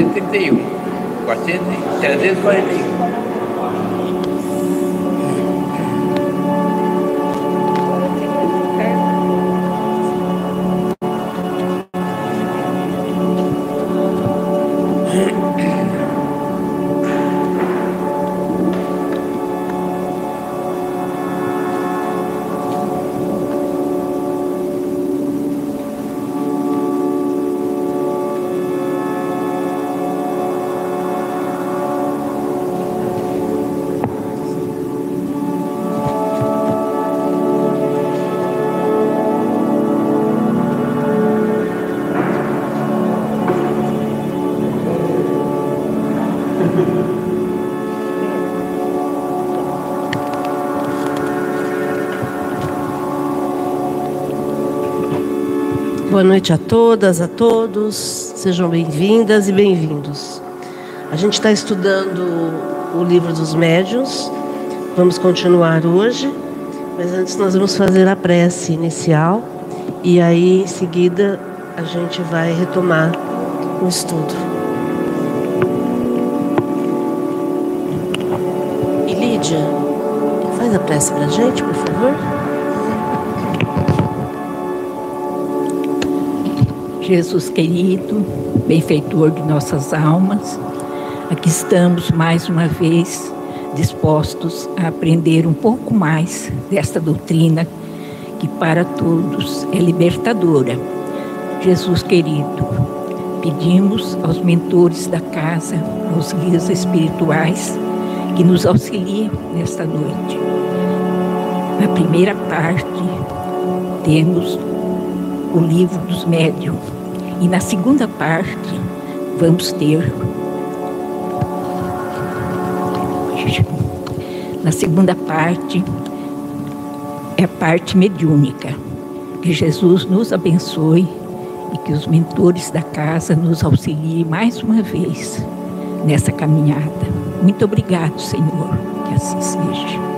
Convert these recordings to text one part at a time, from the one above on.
431. 341. Boa noite a todas, a todos. Sejam bem-vindas e bem-vindos. A gente está estudando o livro dos médiuns. Vamos continuar hoje, mas antes nós vamos fazer a prece inicial e aí em seguida a gente vai retomar o estudo. E Lídia, faz a prece para a gente, por favor. Jesus querido, benfeitor de nossas almas, aqui estamos mais uma vez dispostos a aprender um pouco mais desta doutrina que para todos é libertadora. Jesus querido, pedimos aos mentores da casa, aos guias espirituais, que nos auxiliem nesta noite. Na primeira parte, temos o livro dos médiuns, e na segunda parte, vamos ter. Na segunda parte, é a parte mediúnica. Que Jesus nos abençoe e que os mentores da casa nos auxiliem mais uma vez nessa caminhada. Muito obrigado, Senhor. Que assim seja.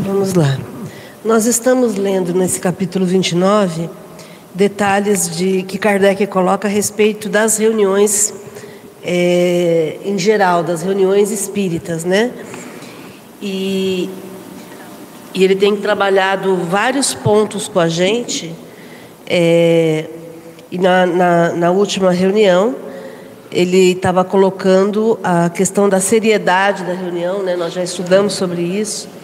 Vamos lá. Nós estamos lendo nesse capítulo 29 detalhes de que Kardec coloca a respeito das reuniões é, em geral, das reuniões espíritas, né? E, e ele tem trabalhado vários pontos com a gente. É, e na, na, na última reunião ele estava colocando a questão da seriedade da reunião, né? Nós já estudamos sobre isso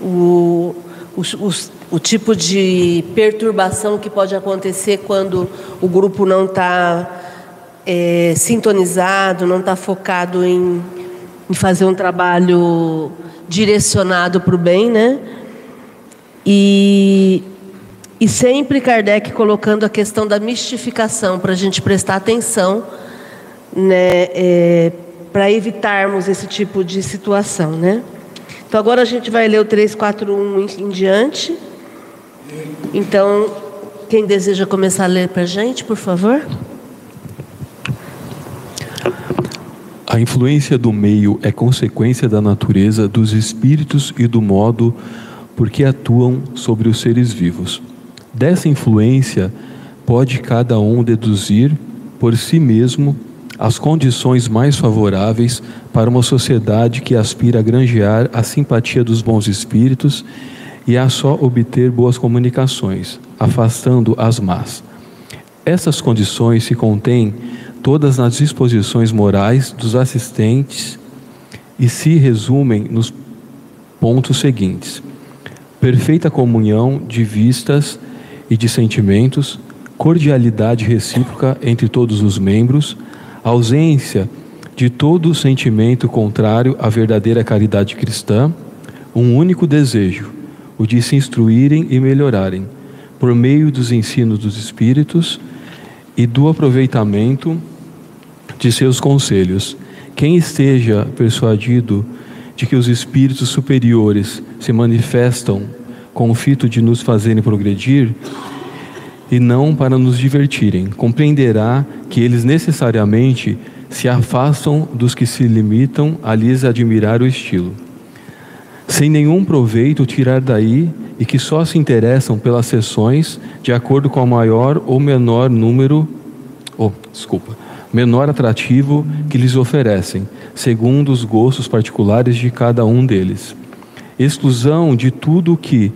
o, o, o, o tipo de perturbação que pode acontecer quando o grupo não está é, sintonizado, não está focado em, em fazer um trabalho direcionado para o bem, né? E, e sempre Kardec colocando a questão da mistificação para a gente prestar atenção, né? É, para evitarmos esse tipo de situação, né? Então agora a gente vai ler o 341 em, em diante. Então, quem deseja começar a ler para a gente, por favor? A influência do meio é consequência da natureza dos espíritos e do modo por que atuam sobre os seres vivos. Dessa influência, pode cada um deduzir por si mesmo as condições mais favoráveis para uma sociedade que aspira a granjear a simpatia dos bons espíritos e a só obter boas comunicações, afastando as más. Essas condições se contêm todas nas disposições morais dos assistentes e se resumem nos pontos seguintes: perfeita comunhão de vistas e de sentimentos, cordialidade recíproca entre todos os membros, ausência de todo sentimento contrário à verdadeira caridade cristã, um único desejo, o de se instruírem e melhorarem, por meio dos ensinos dos Espíritos e do aproveitamento de seus conselhos. Quem esteja persuadido de que os espíritos superiores se manifestam com o fito de nos fazerem progredir e não para nos divertirem. Compreenderá que eles necessariamente se afastam dos que se limitam a lhes admirar o estilo, sem nenhum proveito tirar daí e que só se interessam pelas sessões de acordo com o maior ou menor número, oh, desculpa, menor atrativo que lhes oferecem, segundo os gostos particulares de cada um deles. Exclusão de tudo que,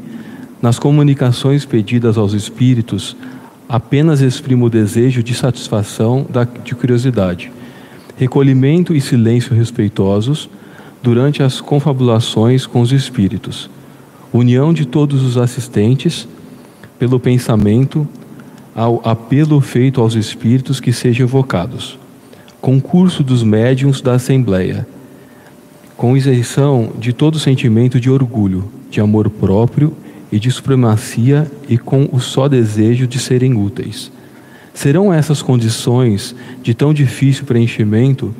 nas comunicações pedidas aos espíritos, apenas exprime o desejo de satisfação da, de curiosidade. Recolhimento e silêncio respeitosos durante as confabulações com os espíritos. União de todos os assistentes pelo pensamento ao apelo feito aos espíritos que sejam evocados. Concurso dos médiuns da Assembleia. Com isenção de todo sentimento de orgulho, de amor próprio e de supremacia e com o só desejo de serem úteis. Serão essas condições de tão difícil preenchimento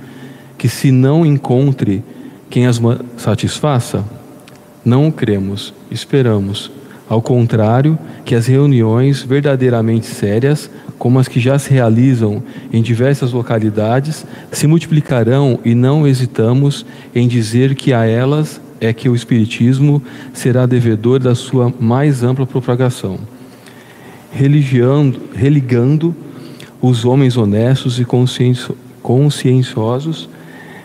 que, se não encontre quem as satisfaça, não cremos, esperamos. Ao contrário, que as reuniões verdadeiramente sérias, como as que já se realizam em diversas localidades, se multiplicarão e não hesitamos em dizer que a elas é que o Espiritismo será devedor da sua mais ampla propagação, religando os homens honestos e conscienciosos,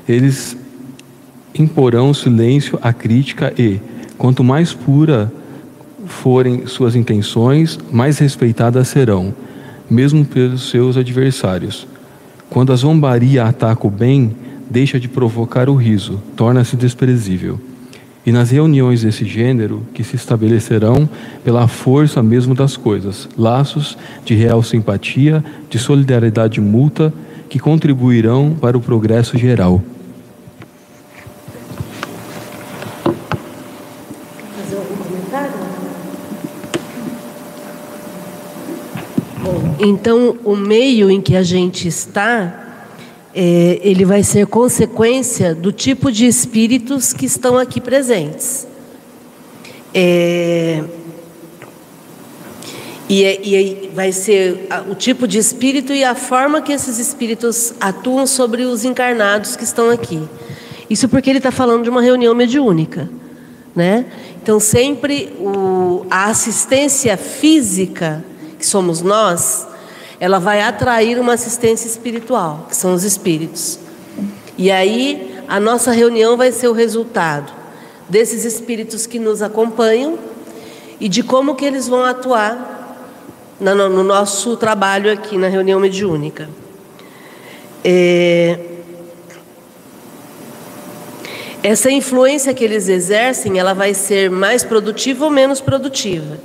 eles imporão silêncio à crítica e, quanto mais pura forem suas intenções, mais respeitadas serão, mesmo pelos seus adversários. Quando a zombaria ataca o bem, deixa de provocar o riso, torna-se desprezível e nas reuniões desse gênero que se estabelecerão pela força mesmo das coisas, laços de real simpatia, de solidariedade mútua que contribuirão para o progresso geral. Fazer algum comentário? Bom, então o meio em que a gente está é, ele vai ser consequência do tipo de espíritos que estão aqui presentes. É, e, é, e, vai ser o tipo de espírito e a forma que esses espíritos atuam sobre os encarnados que estão aqui. Isso porque ele está falando de uma reunião mediúnica. Né? Então, sempre o, a assistência física, que somos nós, ela vai atrair uma assistência espiritual, que são os espíritos. E aí a nossa reunião vai ser o resultado desses espíritos que nos acompanham e de como que eles vão atuar no, nosso trabalho aqui na reunião mediúnica. É... Essa influência que eles exercem, ela vai ser mais produtiva ou menos produtiva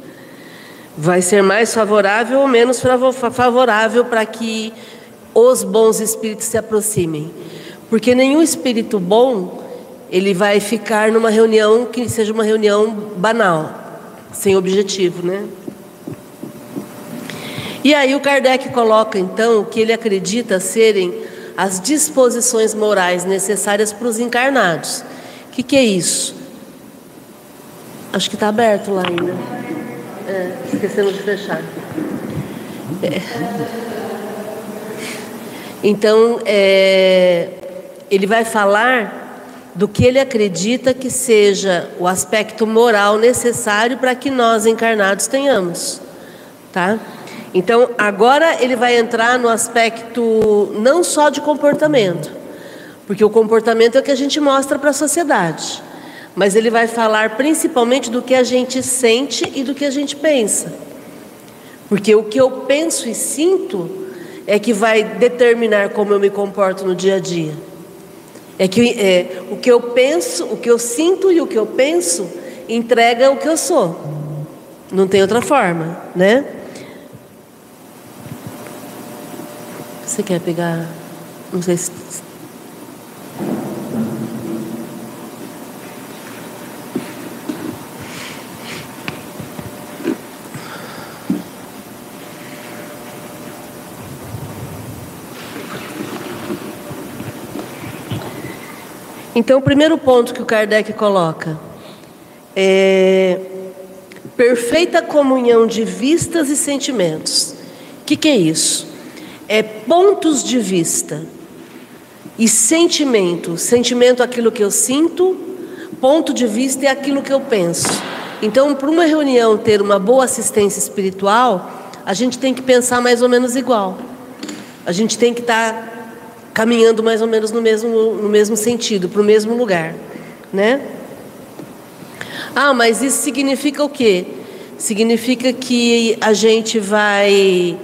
vai ser mais favorável ou menos favorável para que os bons espíritos se aproximem. Porque nenhum espírito bom, ele vai ficar numa reunião que seja uma reunião banal, sem objetivo, né? E aí o Kardec coloca então o que ele acredita serem as disposições morais necessárias para os encarnados. O que, que é isso? Acho que está aberto lá ainda. É, esquecemos de fechar. É. Então, é, ele vai falar do que ele acredita que seja o aspecto moral necessário para que nós encarnados tenhamos, tá? Então, agora ele vai entrar no aspecto não só de comportamento, porque o comportamento é o que a gente mostra para a sociedade mas ele vai falar principalmente do que a gente sente e do que a gente pensa. Porque o que eu penso e sinto é que vai determinar como eu me comporto no dia a dia. É que é, o que eu penso, o que eu sinto e o que eu penso entrega o que eu sou. Não tem outra forma, né? Você quer pegar? Não sei se Então, o primeiro ponto que o Kardec coloca é perfeita comunhão de vistas e sentimentos. O que, que é isso? É pontos de vista e sentimento. Sentimento é aquilo que eu sinto, ponto de vista é aquilo que eu penso. Então, para uma reunião ter uma boa assistência espiritual, a gente tem que pensar mais ou menos igual. A gente tem que estar tá caminhando mais ou menos no mesmo, no mesmo sentido, para o mesmo lugar, né? Ah, mas isso significa o quê? Significa que a gente vai,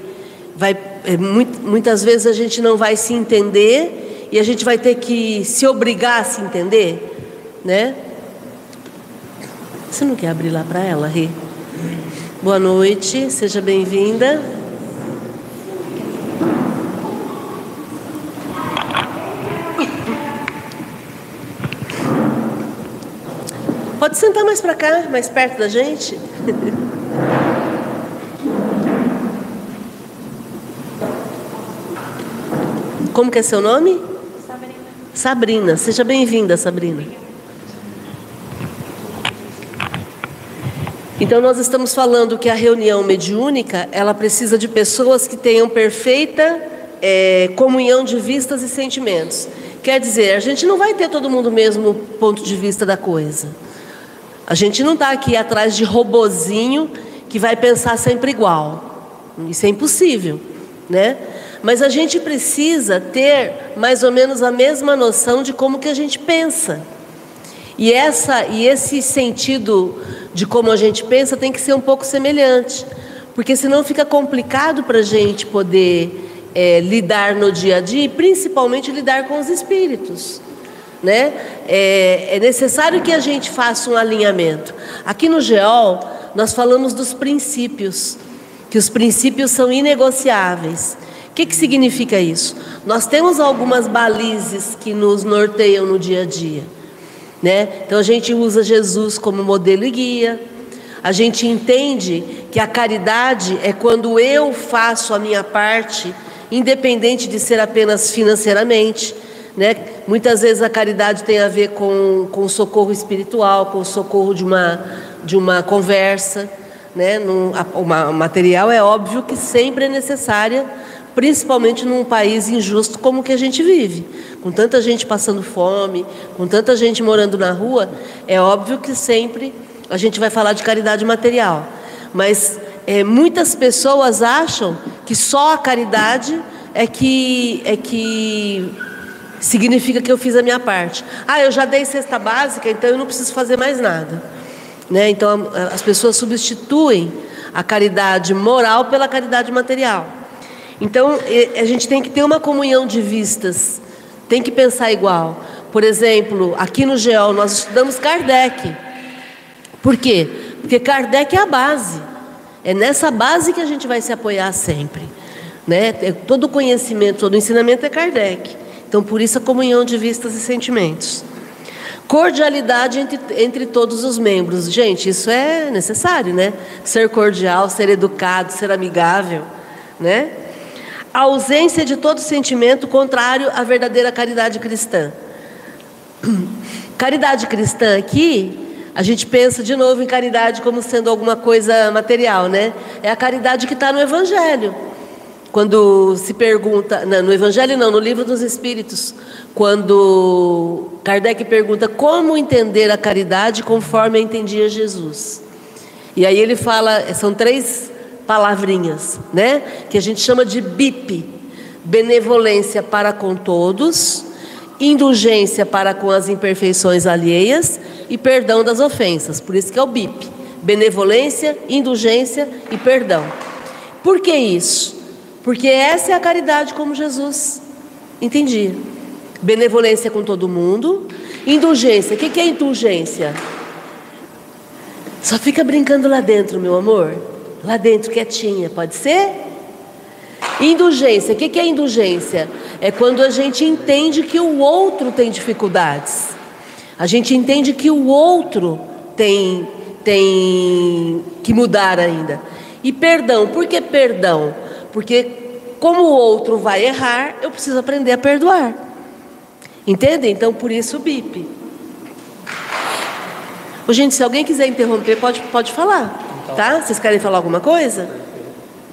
vai é, muitas vezes a gente não vai se entender e a gente vai ter que se obrigar a se entender, né? Você não quer abrir lá para ela, Rê? Boa noite, seja bem-vinda. Pode sentar mais para cá, mais perto da gente. Como que é seu nome? Sabrina. Sabrina, seja bem-vinda, Sabrina. Então nós estamos falando que a reunião mediúnica ela precisa de pessoas que tenham perfeita é, comunhão de vistas e sentimentos. Quer dizer, a gente não vai ter todo mundo o mesmo ponto de vista da coisa. A gente não está aqui atrás de robozinho que vai pensar sempre igual. Isso é impossível, né? Mas a gente precisa ter mais ou menos a mesma noção de como que a gente pensa. E essa e esse sentido de como a gente pensa tem que ser um pouco semelhante, porque senão fica complicado para a gente poder é, lidar no dia a dia, e principalmente lidar com os espíritos né? É, é, necessário que a gente faça um alinhamento. Aqui no GEOL, nós falamos dos princípios, que os princípios são inegociáveis. O que, que significa isso? Nós temos algumas balizes que nos norteiam no dia a dia. Né? Então a gente usa Jesus como modelo e guia. A gente entende que a caridade é quando eu faço a minha parte, independente de ser apenas financeiramente. Né? Muitas vezes a caridade tem a ver com, com socorro espiritual, com o socorro de uma, de uma conversa. Né? Num, a, o material é óbvio que sempre é necessária, principalmente num país injusto como o que a gente vive. Com tanta gente passando fome, com tanta gente morando na rua, é óbvio que sempre a gente vai falar de caridade material. Mas é, muitas pessoas acham que só a caridade é que, é que significa que eu fiz a minha parte. Ah, eu já dei cesta básica, então eu não preciso fazer mais nada. Né? Então as pessoas substituem a caridade moral pela caridade material. Então a gente tem que ter uma comunhão de vistas, tem que pensar igual. Por exemplo, aqui no GEOL nós estudamos Kardec. Por quê? Porque Kardec é a base. É nessa base que a gente vai se apoiar sempre. Né? É, todo conhecimento, todo ensinamento é Kardec. Então, por isso a comunhão de vistas e sentimentos. Cordialidade entre, entre todos os membros. Gente, isso é necessário, né? Ser cordial, ser educado, ser amigável, né? A ausência de todo sentimento contrário à verdadeira caridade cristã. Caridade cristã aqui, a gente pensa de novo em caridade como sendo alguma coisa material, né? É a caridade que está no Evangelho. Quando se pergunta, não, no Evangelho não, no Livro dos Espíritos, quando Kardec pergunta como entender a caridade conforme entendia Jesus. E aí ele fala, são três palavrinhas, né? Que a gente chama de BIP: benevolência para com todos, indulgência para com as imperfeições alheias e perdão das ofensas. Por isso que é o BIP: benevolência, indulgência e perdão. Por que isso? Porque essa é a caridade como Jesus entendia. Benevolência com todo mundo. Indulgência. O que é indulgência? Só fica brincando lá dentro, meu amor. Lá dentro, quietinha, pode ser? Indulgência. O que é indulgência? É quando a gente entende que o outro tem dificuldades. A gente entende que o outro tem, tem que mudar ainda. E perdão. Por que perdão? Porque como o outro vai errar, eu preciso aprender a perdoar. Entende? Então, por isso o bip. Ô, gente, se alguém quiser interromper, pode, pode falar. Tá? Vocês querem falar alguma coisa?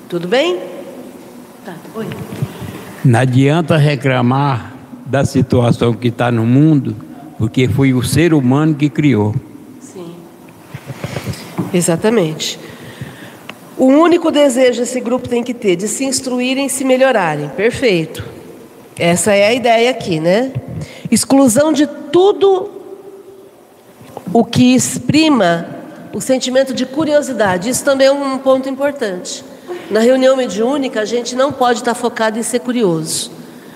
Tudo bem? Tá, oi. Não adianta reclamar da situação que está no mundo, porque foi o ser humano que criou. Sim. Exatamente. O único desejo esse grupo tem que ter de se instruírem e se melhorarem. Perfeito. Essa é a ideia aqui, né? Exclusão de tudo o que exprima o sentimento de curiosidade. Isso também é um ponto importante. Na reunião mediúnica, a gente não pode estar focado em ser curioso.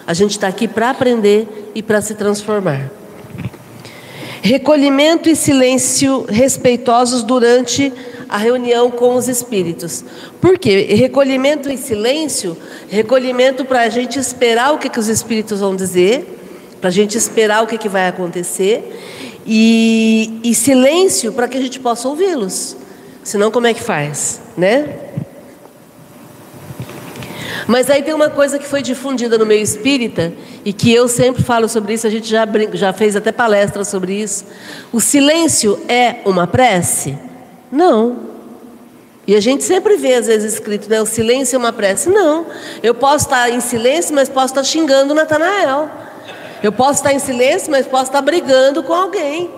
A gente está aqui para aprender e para se transformar. Recolhimento e silêncio respeitosos durante a reunião com os espíritos. Por quê? Recolhimento e silêncio, recolhimento para a gente esperar o que, que os espíritos vão dizer, para a gente esperar o que, que vai acontecer, e, e silêncio para que a gente possa ouvi-los. Senão, como é que faz? Né? Mas aí tem uma coisa que foi difundida no meio espírita e que eu sempre falo sobre isso, a gente já, já fez até palestra sobre isso. O silêncio é uma prece? Não. E a gente sempre vê, às vezes, escrito, né? O silêncio é uma prece. Não. Eu posso estar em silêncio, mas posso estar xingando Natanael. Eu posso estar em silêncio, mas posso estar brigando com alguém.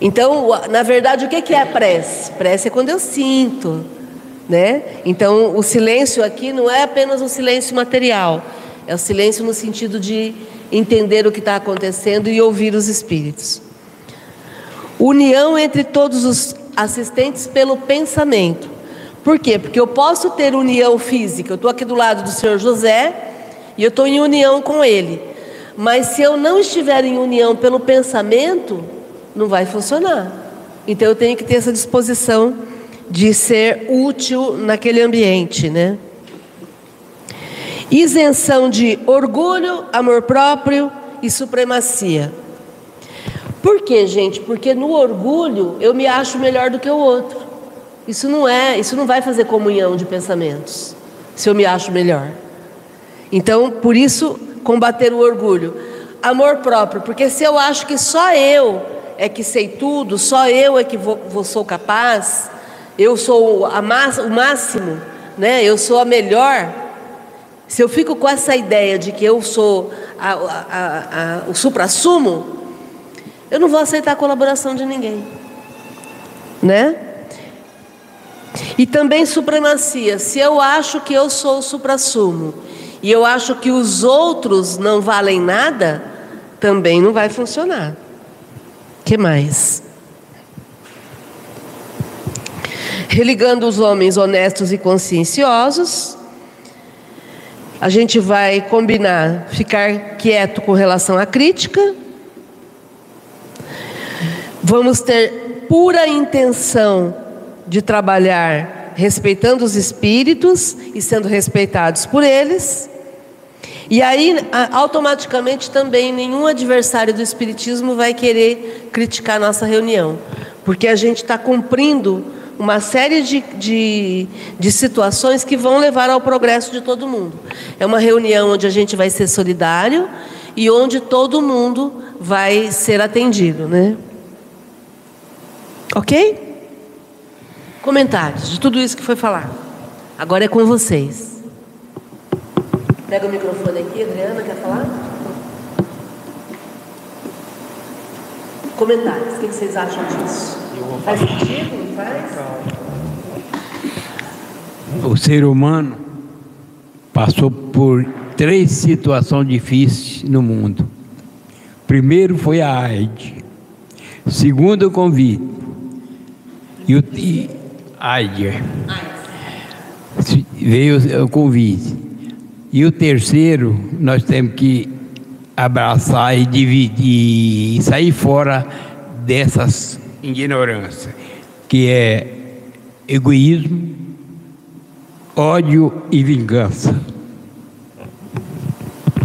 Então, na verdade, o que é a prece? Prece é quando eu sinto, né? Então, o silêncio aqui não é apenas um silêncio material, é o silêncio no sentido de entender o que está acontecendo e ouvir os espíritos. União entre todos os assistentes pelo pensamento. Por quê? Porque eu posso ter união física. Eu estou aqui do lado do senhor José e eu estou em união com ele. Mas se eu não estiver em união pelo pensamento, não vai funcionar. Então eu tenho que ter essa disposição de ser útil naquele ambiente, né? Isenção de orgulho, amor próprio e supremacia. Por quê, gente? Porque no orgulho eu me acho melhor do que o outro. Isso não é, isso não vai fazer comunhão de pensamentos. Se eu me acho melhor. Então, por isso combater o orgulho. Amor próprio, porque se eu acho que só eu é que sei tudo, só eu é que vou, vou sou capaz, eu sou a o máximo, né? eu sou a melhor. Se eu fico com essa ideia de que eu sou a, a, a, o supra-sumo, eu não vou aceitar a colaboração de ninguém. Né? E também supremacia. Se eu acho que eu sou o supra-sumo e eu acho que os outros não valem nada, também não vai funcionar. Que mais? Religando os homens honestos e conscienciosos, a gente vai combinar ficar quieto com relação à crítica. Vamos ter pura intenção de trabalhar respeitando os espíritos e sendo respeitados por eles. E aí, automaticamente também, nenhum adversário do Espiritismo vai querer criticar nossa reunião, porque a gente está cumprindo uma série de, de, de, situações que vão levar ao progresso de todo mundo. É uma reunião onde a gente vai ser solidário e onde todo mundo vai ser atendido, né? Ok? Comentários de tudo isso que foi falado. Agora é com vocês. Pega o microfone aqui, Adriana, quer falar? Comentários, o que vocês acham disso? Faz sentido? Faz? O ser humano passou por três situações difíceis no mundo. Primeiro foi a AIDS. Segundo, o convite. E o e, AIDS. Veio o convite. E o terceiro, nós temos que abraçar e dividir, e sair fora dessas ignorâncias, que é egoísmo, ódio e vingança.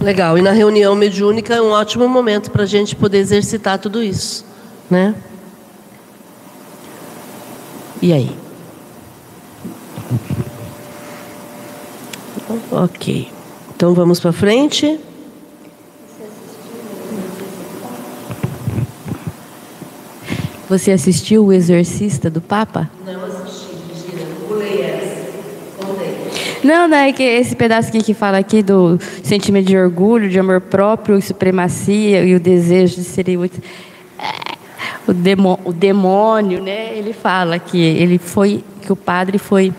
Legal. E na reunião mediúnica é um ótimo momento para a gente poder exercitar tudo isso, né? E aí? Ok. Então vamos para frente. Você assistiu O Exorcista do Papa? Não assisti, Virginia. Pulei essa. Contei. Não, não, é que esse pedaço aqui que fala aqui do sentimento de orgulho, de amor próprio, supremacia e o desejo de ser é, o, demo, o demônio, né? Ele fala que ele foi, que o padre foi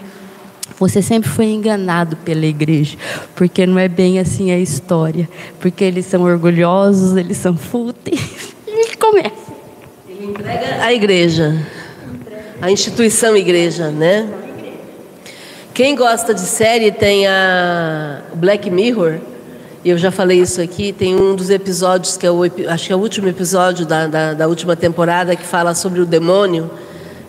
você sempre foi enganado pela igreja, porque não é bem assim a história, porque eles são orgulhosos, eles são fúteis. E começa. A igreja, a instituição igreja, né? Quem gosta de série tem a Black Mirror. Eu já falei isso aqui. Tem um dos episódios que é o acho que é o último episódio da, da, da última temporada que fala sobre o demônio,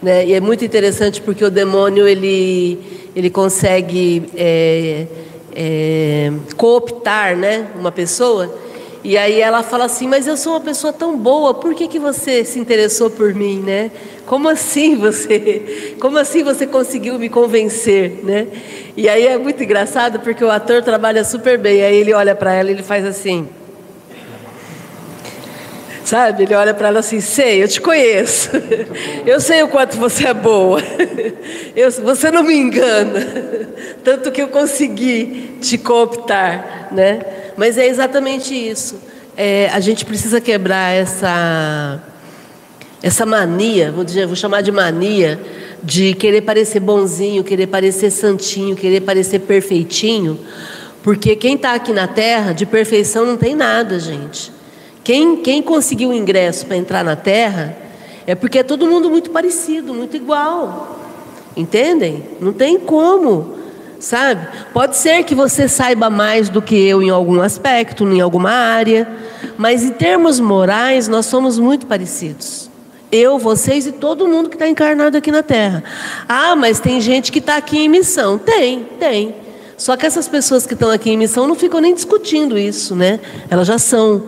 né? E é muito interessante porque o demônio ele ele consegue é, é, cooptar, né, uma pessoa. E aí ela fala assim, mas eu sou uma pessoa tão boa, por que, que você se interessou por mim, né? Como assim você, como assim você conseguiu me convencer, né? E aí é muito engraçado porque o ator trabalha super bem. Aí ele olha para ela e ele faz assim. Sabe? Ele olha para ela assim: sei, eu te conheço. Eu sei o quanto você é boa. Eu, você não me engana. Tanto que eu consegui te cooptar, né? Mas é exatamente isso. É, a gente precisa quebrar essa essa mania, vou, dizer, vou chamar de mania, de querer parecer bonzinho, querer parecer santinho, querer parecer perfeitinho, porque quem está aqui na Terra de perfeição não tem nada, gente. Quem, quem conseguiu o ingresso para entrar na Terra é porque é todo mundo muito parecido, muito igual. Entendem? Não tem como, sabe? Pode ser que você saiba mais do que eu em algum aspecto, em alguma área, mas em termos morais nós somos muito parecidos. Eu, vocês e todo mundo que está encarnado aqui na Terra. Ah, mas tem gente que está aqui em missão. Tem, tem. Só que essas pessoas que estão aqui em missão não ficam nem discutindo isso, né? Elas já são.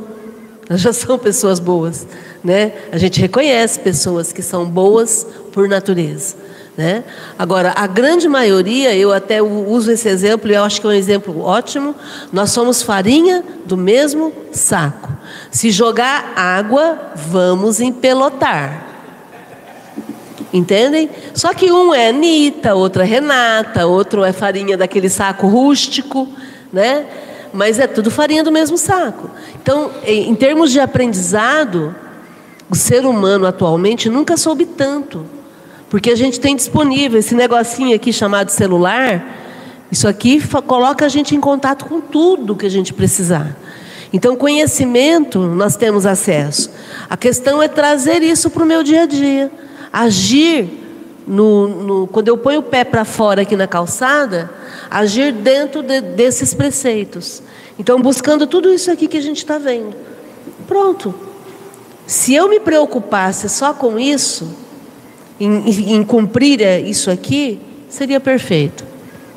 Elas já são pessoas boas, né? A gente reconhece pessoas que são boas por natureza, né? Agora, a grande maioria, eu até uso esse exemplo e eu acho que é um exemplo ótimo. Nós somos farinha do mesmo saco. Se jogar água, vamos empelotar. Entendem? Só que um é Anitta, outro é Renata, outro é farinha daquele saco rústico, né? mas é tudo farinha do mesmo saco. Então, em termos de aprendizado, o ser humano atualmente nunca soube tanto. Porque a gente tem disponível esse negocinho aqui chamado celular, isso aqui coloca a gente em contato com tudo que a gente precisar. Então, conhecimento nós temos acesso. A questão é trazer isso para o meu dia a dia. Agir no, no, quando eu ponho o pé para fora aqui na calçada, agir dentro de, desses preceitos. Então, buscando tudo isso aqui que a gente está vendo. Pronto. Se eu me preocupasse só com isso, em, em cumprir isso aqui, seria perfeito.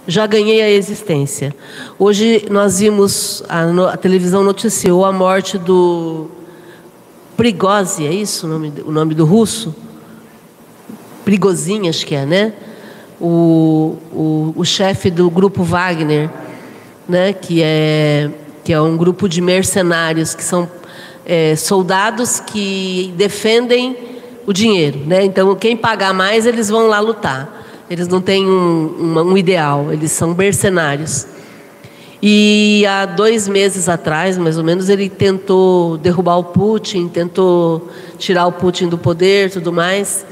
Já ganhei a existência. Hoje nós vimos, a, a televisão noticiou a morte do Prigozzi, é isso o nome, o nome do russo? Prigozhin, acho que é, né? O, o, o chefe do grupo Wagner, né? Que é, que é um grupo de mercenários, que são é, soldados que defendem o dinheiro, né? Então, quem pagar mais, eles vão lá lutar. Eles não têm um, um, um ideal, eles são mercenários. E há dois meses atrás, mais ou menos, ele tentou derrubar o Putin, tentou tirar o Putin do poder, tudo mais.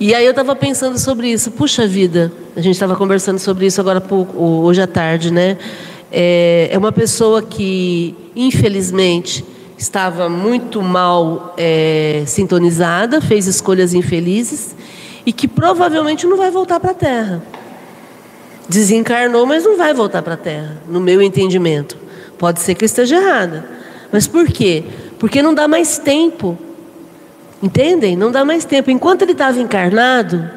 E aí eu estava pensando sobre isso. Puxa vida, a gente estava conversando sobre isso agora hoje à tarde, né? É, é uma pessoa que, infelizmente, estava muito mal é, sintonizada, fez escolhas infelizes e que provavelmente não vai voltar para a Terra. Desencarnou, mas não vai voltar para a Terra, no meu entendimento. Pode ser que eu esteja errada. Mas por quê? Porque não dá mais tempo Entendem? Não dá mais tempo. Enquanto ele estava encarnado,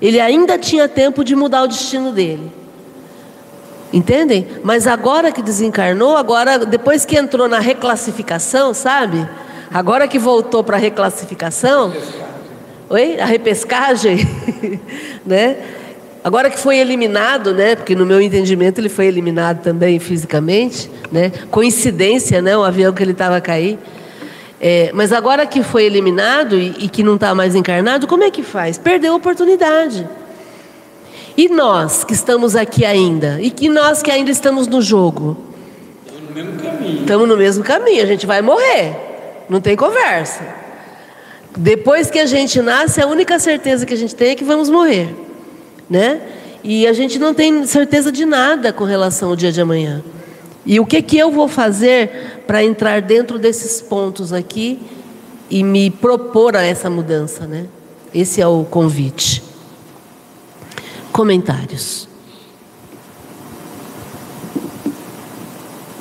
ele ainda tinha tempo de mudar o destino dele. Entendem? Mas agora que desencarnou, agora depois que entrou na reclassificação, sabe? Agora que voltou para a reclassificação, oi, a repescagem, né? Agora que foi eliminado, né? Porque no meu entendimento ele foi eliminado também fisicamente, né? Coincidência, né? O avião que ele estava a cair. É, mas agora que foi eliminado e, e que não está mais encarnado, como é que faz? Perdeu a oportunidade. E nós que estamos aqui ainda? E que nós que ainda estamos no jogo? Estamos no mesmo caminho. Estamos no mesmo caminho, a gente vai morrer. Não tem conversa. Depois que a gente nasce, a única certeza que a gente tem é que vamos morrer. Né? E a gente não tem certeza de nada com relação ao dia de amanhã. E o que, que eu vou fazer para entrar dentro desses pontos aqui e me propor a essa mudança, né? Esse é o convite. Comentários.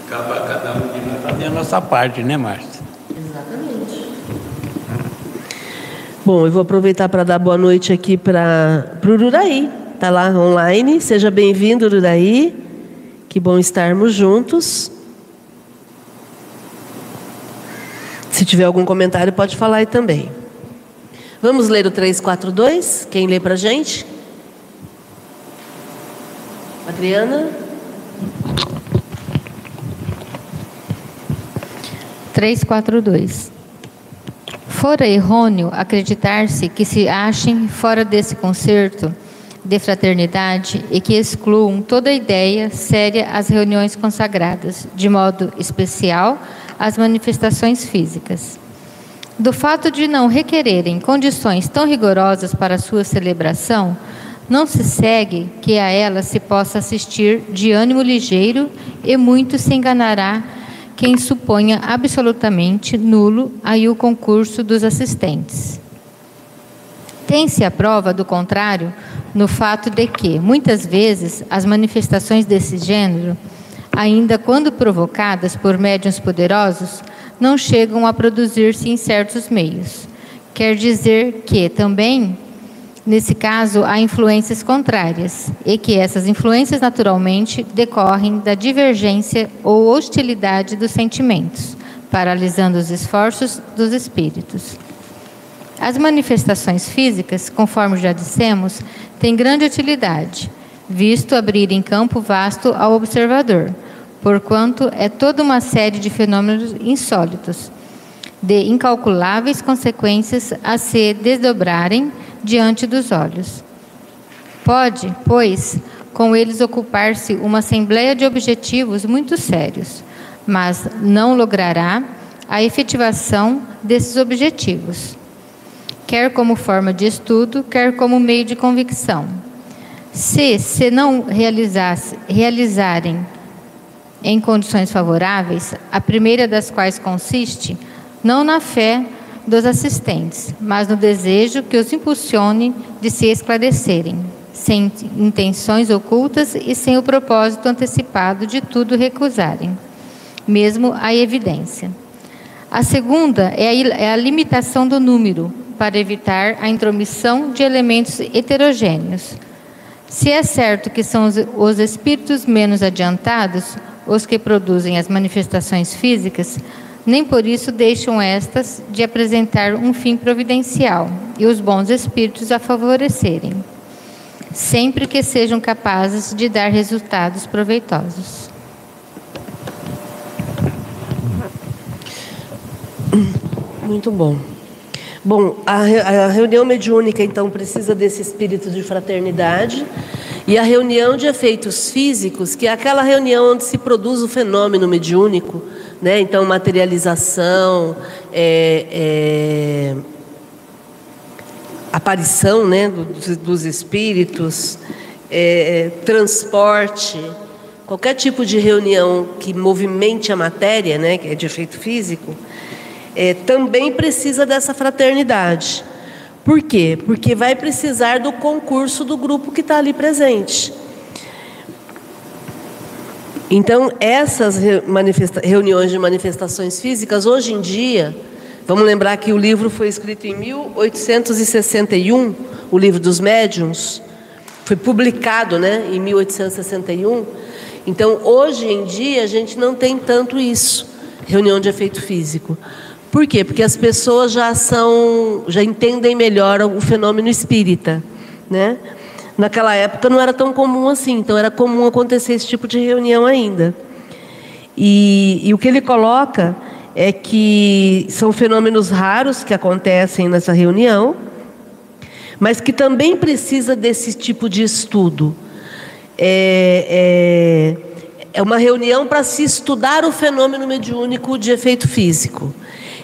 Cada, cada um de nós fazendo a nossa parte, né, Márcia? Exatamente. Bom, eu vou aproveitar para dar boa noite aqui para o Ururaí. Está lá online. Seja bem-vindo, Ururaí. Que bom estarmos juntos. Se tiver algum comentário, pode falar aí também. Vamos ler o 342? Quem lê para a gente? Adriana? Três, quatro, dois. Fora errôneo acreditar-se que se achem fora desse concerto de fraternidade e que excluam toda ideia séria às reuniões consagradas, de modo especial às manifestações físicas. Do fato de não requererem condições tão rigorosas para sua celebração, não se segue que a ela se possa assistir de ânimo ligeiro e muito se enganará quem suponha absolutamente nulo aí o concurso dos assistentes. Tem-se a prova do contrário no fato de que, muitas vezes, as manifestações desse gênero, ainda quando provocadas por médiuns poderosos, não chegam a produzir-se em certos meios. Quer dizer que também Nesse caso, há influências contrárias, e que essas influências naturalmente decorrem da divergência ou hostilidade dos sentimentos, paralisando os esforços dos espíritos. As manifestações físicas, conforme já dissemos, têm grande utilidade, visto abrirem campo vasto ao observador, porquanto é toda uma série de fenômenos insólitos, de incalculáveis consequências a se desdobrarem diante dos olhos. Pode, pois, com eles ocupar-se uma assembleia de objetivos muito sérios, mas não logrará a efetivação desses objetivos, quer como forma de estudo, quer como meio de convicção. Se se não realizarem em condições favoráveis, a primeira das quais consiste não na fé dos assistentes, mas no desejo que os impulsione de se esclarecerem, sem intenções ocultas e sem o propósito antecipado de tudo recusarem, mesmo a evidência. A segunda é a, é limitação do número, para evitar a intromissão de elementos heterogêneos. Se é certo que são os espíritos menos adiantados os que produzem as manifestações físicas, nem por isso deixam estas de apresentar um fim providencial e os bons espíritos a favorecerem, sempre que sejam capazes de dar resultados proveitosos. Muito bom. Bom, a, a reunião mediúnica então precisa desse espírito de fraternidade e a reunião de efeitos físicos, que é aquela reunião onde se produz o fenômeno mediúnico, né? Então, materialização, é, é, aparição né? dos, dos espíritos, é, transporte, qualquer tipo de reunião que movimente a matéria, né? que é de efeito físico, é, também precisa dessa fraternidade. Por quê? Porque vai precisar do concurso do grupo que está ali presente. Então, essas reuniões de manifestações físicas, hoje em dia, vamos lembrar que o livro foi escrito em 1861, o livro dos médiuns, foi publicado né, em 1861. Então, hoje em dia, a gente não tem tanto isso, reunião de efeito físico. Por quê? Porque as pessoas já são, já entendem melhor o fenômeno espírita, né? Naquela época não era tão comum assim, então era comum acontecer esse tipo de reunião ainda. E, e o que ele coloca é que são fenômenos raros que acontecem nessa reunião, mas que também precisa desse tipo de estudo. É, é, é uma reunião para se estudar o fenômeno mediúnico de efeito físico.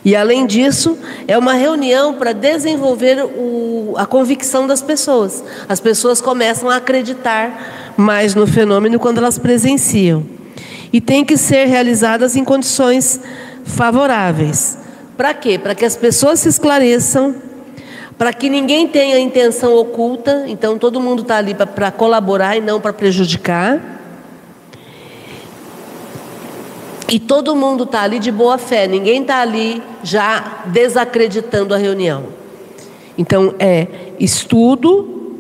E, além disso, é uma reunião para desenvolver o, a convicção das pessoas. As pessoas começam a acreditar mais no fenômeno quando elas presenciam. E tem que ser realizadas em condições favoráveis. Para quê? Para que as pessoas se esclareçam, para que ninguém tenha intenção oculta, então todo mundo está ali para colaborar e não para prejudicar. E todo mundo está ali de boa fé, ninguém está ali já desacreditando a reunião. Então é estudo,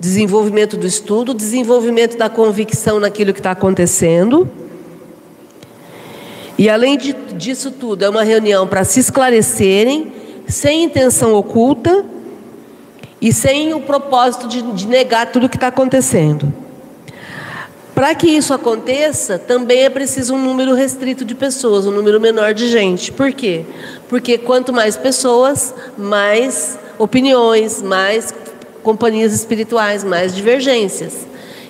desenvolvimento do estudo, desenvolvimento da convicção naquilo que está acontecendo e além de, disso tudo, é uma reunião para se esclarecerem, sem intenção oculta e sem o propósito de, de negar tudo o que está acontecendo. Para que isso aconteça, também é preciso um número restrito de pessoas, um número menor de gente. Por quê? Porque quanto mais pessoas, mais opiniões, mais companhias espirituais, mais divergências.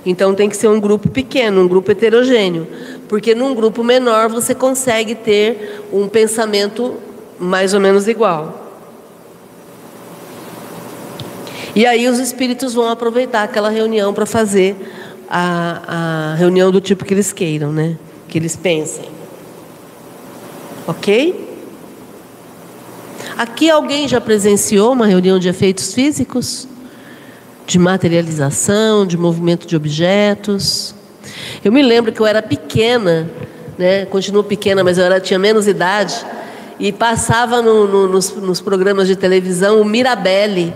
Então tem que ser um grupo pequeno, um grupo heterogêneo, porque num grupo menor você consegue ter um pensamento mais ou menos igual. E aí os espíritos vão aproveitar aquela reunião para fazer a, a reunião do tipo que eles queiram, né? Que eles pensem. Ok? Aqui alguém já presenciou uma reunião de efeitos físicos? de materialização, de movimento de objetos. Eu me lembro que eu era pequena, né? continuo pequena, mas eu era, tinha menos idade, e passava no, no, nos, nos, programas de televisão o Mirabelle.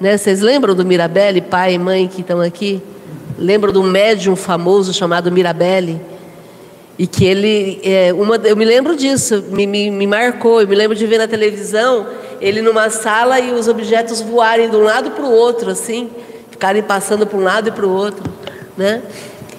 Né? Vocês lembram do Mirabelle, pai e mãe que estão aqui? Lembram do médium famoso chamado Mirabelle? E que ele, é, uma, eu me lembro disso, me, me, me marcou. Eu me lembro de ver na televisão ele numa sala e os objetos voarem de um lado para o outro, assim, ficarem passando para um lado e para o outro, né?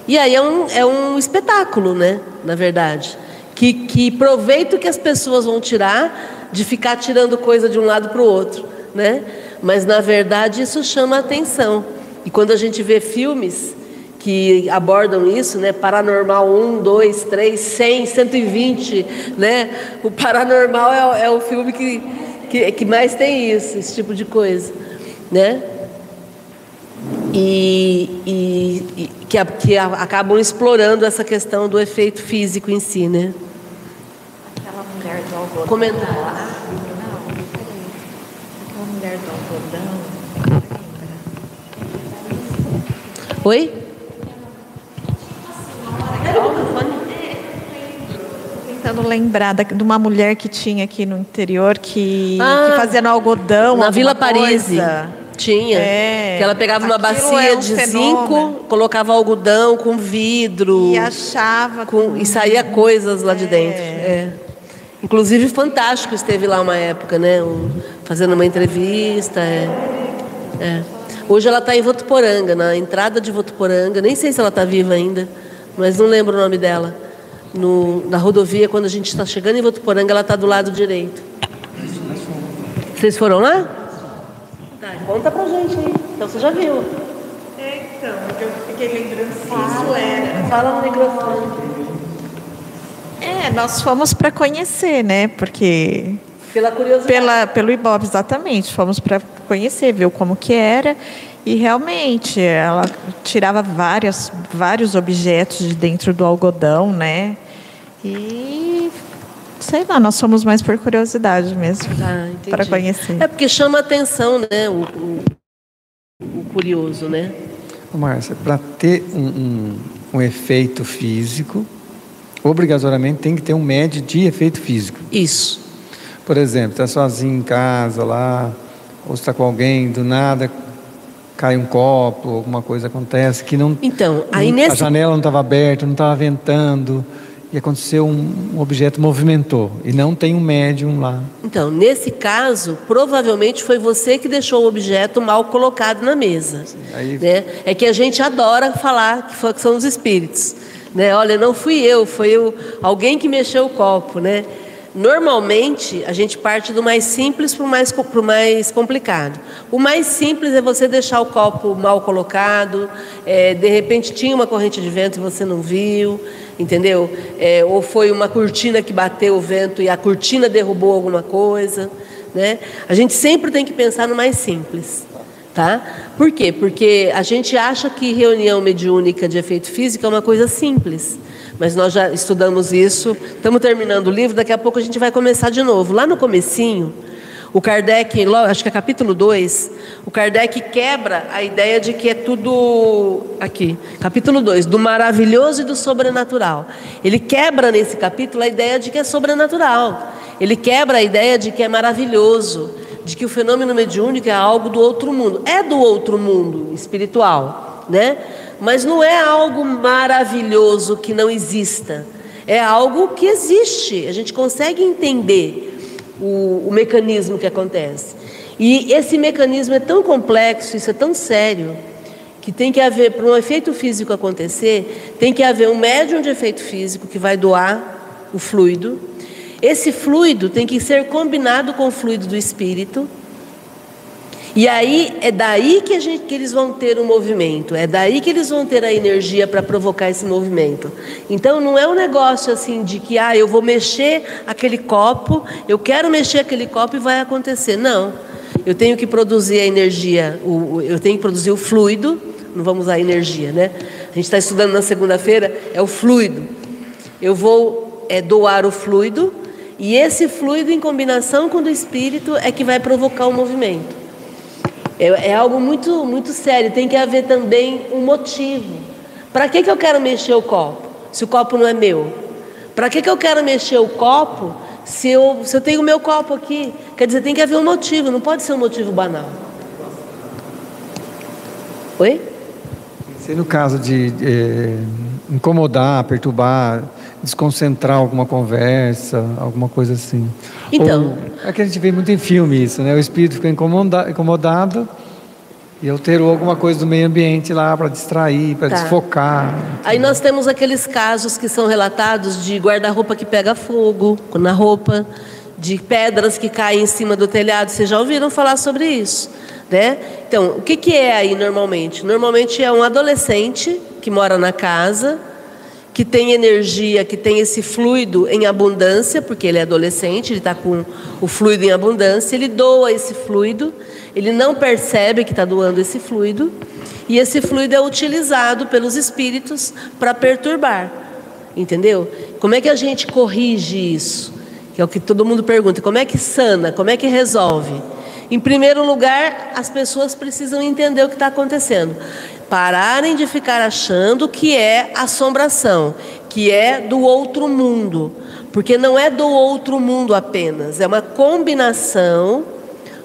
E aí é um, é um espetáculo, né? Na verdade. Que, que proveito que as pessoas vão tirar de ficar tirando coisa de um lado para o outro, né? Mas na verdade isso chama atenção. E quando a gente vê filmes que abordam isso, né? Paranormal 1, 2, 3, 100, 120, né? O Paranormal é, é o filme que que, que mais tem isso, esse tipo de coisa, né? E, e, e que, que, acabam explorando essa questão do efeito físico em si, né? Aquela mulher do algodão. Comentar. Não, peraí. Aquela mulher do algodão. Oi? tentando lembrar de uma mulher que tinha aqui no interior que, ah, que fazia no algodão. Na Vila Paris. Tinha. É, que ela pegava uma bacia é um de fenômeno. zinco, colocava algodão com vidro. E achava. Com, e saía coisas lá de dentro. É. Inclusive, Fantástico esteve lá uma época, né? Um, fazendo uma entrevista. É. Hoje ela está em Votuporanga, na entrada de Votuporanga. Nem sei se ela está viva ainda, mas não lembro o nome dela no, na rodovia, quando a gente está chegando em Votuporanga, ela está do lado direito. Vocês foram lá? Tá, conta pra gente aí. Então você já viu. É, então, eu fiquei lembrando se isso era. Fala no microfone. É, nós fomos para conhecer, né? Porque. Pela curiosidade. Pela, pelo Ibope, exatamente. Fomos para conhecer, ver como que era. E realmente, ela tirava várias, vários objetos de dentro do algodão, né? E sei lá, nós somos mais por curiosidade mesmo, ah, para conhecer. É porque chama atenção, né, o, o, o curioso, né? Márcia, para ter um, um, um, efeito físico, obrigatoriamente tem que ter um médio de efeito físico. Isso. Por exemplo, está sozinho em casa lá, ou está com alguém, do nada cai um copo, alguma coisa acontece que não. Então, aí não, nesse... a janela não estava aberta, não estava ventando e aconteceu um, um objeto movimentou e não tem um médium lá. Então, nesse caso, provavelmente foi você que deixou o objeto mal colocado na mesa. Aí... Né? É que a gente adora falar que, são os espíritos. Né? Olha, não fui eu, foi eu, alguém que mexeu o copo, né? Normalmente, a gente parte do mais simples para o mais, mais complicado. O mais simples é você deixar o copo mal colocado, é, de repente tinha uma corrente de vento e você não viu, entendeu? É, ou foi uma cortina que bateu o vento e a cortina derrubou alguma coisa. Né? A gente sempre tem que pensar no mais simples. Tá? Por quê? Porque a gente acha que reunião mediúnica de efeito físico é uma coisa simples mas nós já estudamos isso, estamos terminando o livro, daqui a pouco a gente vai começar de novo. Lá no comecinho, o Kardec, acho que é capítulo 2, o Kardec quebra a ideia de que é tudo aqui, capítulo 2, do maravilhoso e do sobrenatural. Ele quebra nesse capítulo a ideia de que é sobrenatural. Ele quebra a ideia de que é maravilhoso, de que o fenômeno mediúnico é algo do outro mundo. É do outro mundo espiritual, né? Mas não é algo maravilhoso que não exista. É algo que existe. A gente consegue entender o, o mecanismo que acontece. E esse mecanismo é tão complexo, isso é tão sério, que tem que haver, para um efeito físico acontecer, tem que haver um médium de efeito físico que vai doar o fluido. Esse fluido tem que ser combinado com o fluido do espírito e aí é daí que, a gente, que eles vão ter um movimento, é daí que eles vão ter a energia para provocar esse movimento. Então não é um negócio assim de que ah, eu vou mexer aquele copo, eu quero mexer aquele copo e vai acontecer. Não. Eu tenho que produzir a energia, o, eu tenho que produzir o fluido, não vamos usar energia, né? A gente está estudando na segunda-feira, é o fluido. Eu vou é, doar o fluido, e esse fluido, em combinação com o do espírito, é que vai provocar o movimento. É, é algo muito, muito sério. Tem que haver também um motivo. Para que, que eu quero mexer o copo, se o copo não é meu? Para que, que eu quero mexer o copo se eu, se eu tenho o meu copo aqui? Quer dizer, tem que haver um motivo, não pode ser um motivo banal. Oi? Se no caso de é, incomodar, perturbar, desconcentrar alguma conversa, alguma coisa assim. Então. Ou, é que a gente vê muito em filme isso, né? O espírito fica incomodado, incomodado e alterou alguma coisa do meio ambiente lá para distrair, para tá. desfocar. Aí nós temos aqueles casos que são relatados de guarda-roupa que pega fogo na roupa, de pedras que caem em cima do telhado. Vocês já ouviram falar sobre isso? Né? Então, o que, que é aí normalmente? Normalmente é um adolescente que mora na casa que tem energia, que tem esse fluido em abundância, porque ele é adolescente, ele está com o fluido em abundância, ele doa esse fluido, ele não percebe que está doando esse fluido, e esse fluido é utilizado pelos espíritos para perturbar. Entendeu? Como é que a gente corrige isso? Que é o que todo mundo pergunta. Como é que sana? Como é que resolve? Em primeiro lugar, as pessoas precisam entender o que está acontecendo pararem de ficar achando que é assombração, que é do outro mundo, porque não é do outro mundo apenas, é uma combinação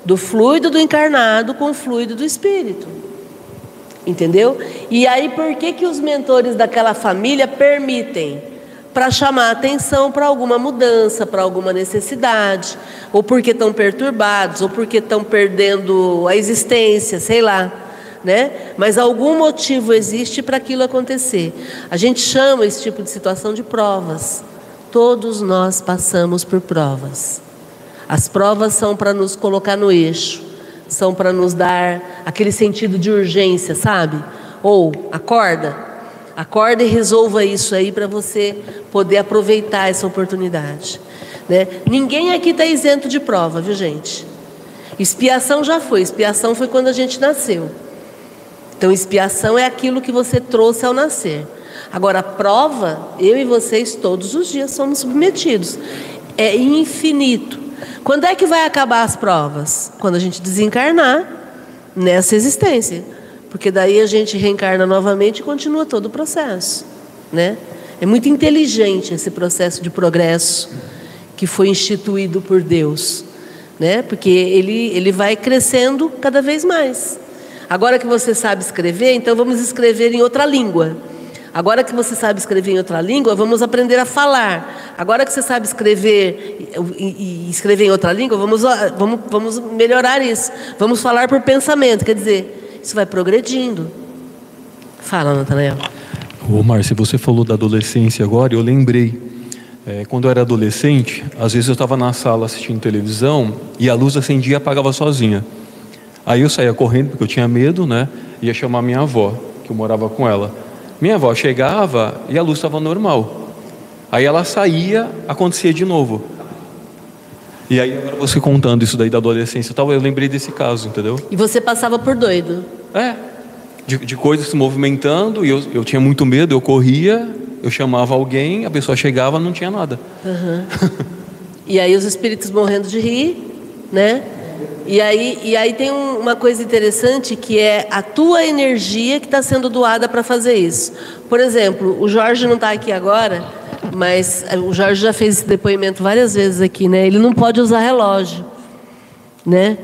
do fluido do encarnado com o fluido do espírito. Entendeu? E aí por que que os mentores daquela família permitem? Para chamar atenção para alguma mudança, para alguma necessidade, ou porque estão perturbados, ou porque estão perdendo a existência, sei lá né? Mas algum motivo existe para aquilo acontecer. A gente chama esse tipo de situação de provas. Todos nós passamos por provas. As provas são para nos colocar no eixo, são para nos dar aquele sentido de urgência, sabe? Ou acorda, acorda e resolva isso aí para você poder aproveitar essa oportunidade. Né? Ninguém aqui está isento de prova, viu gente? Expiação já foi, expiação foi quando a gente nasceu. Então, expiação é aquilo que você trouxe ao nascer. Agora, prova, eu e vocês todos os dias somos submetidos. É infinito. Quando é que vai acabar as provas? Quando a gente desencarnar nessa existência. Porque daí a gente reencarna novamente e continua todo o processo. Né? É muito inteligente esse processo de progresso que foi instituído por Deus. Né? Porque ele, ele vai crescendo cada vez mais. Agora que você sabe escrever, então vamos escrever em outra língua. Agora que você sabe escrever em outra língua, vamos aprender a falar. Agora que você sabe escrever e, escrever em outra língua, vamos, vamos, vamos melhorar isso. Vamos falar por pensamento. Quer dizer, isso vai progredindo. Fala, Natanael. Ô, Márcia, você falou da adolescência agora, eu lembrei É, quando eu era adolescente, às vezes eu estava na sala assistindo televisão e a luz acendia e apagava sozinha. Aí eu saía correndo porque eu tinha medo, né? Ia chamar minha avó, que eu morava com ela. Minha avó chegava e a luz estava normal. Aí ela saía, acontecia de novo. E aí agora você contando isso daí da adolescência, tal, eu lembrei desse caso, entendeu? E você passava por doido? É. De, de coisas se movimentando e eu, eu tinha muito medo, eu corria, eu chamava alguém, a pessoa chegava, não tinha nada. Uhum. e aí os espíritos morrendo de rir, né? E aí, e aí tem um, uma coisa interessante que é a tua energia que está sendo doada para fazer isso. Por exemplo, o Jorge não está aqui agora, mas eh, o Jorge já fez esse depoimento várias vezes aqui, né? Ele não pode usar relógio, né?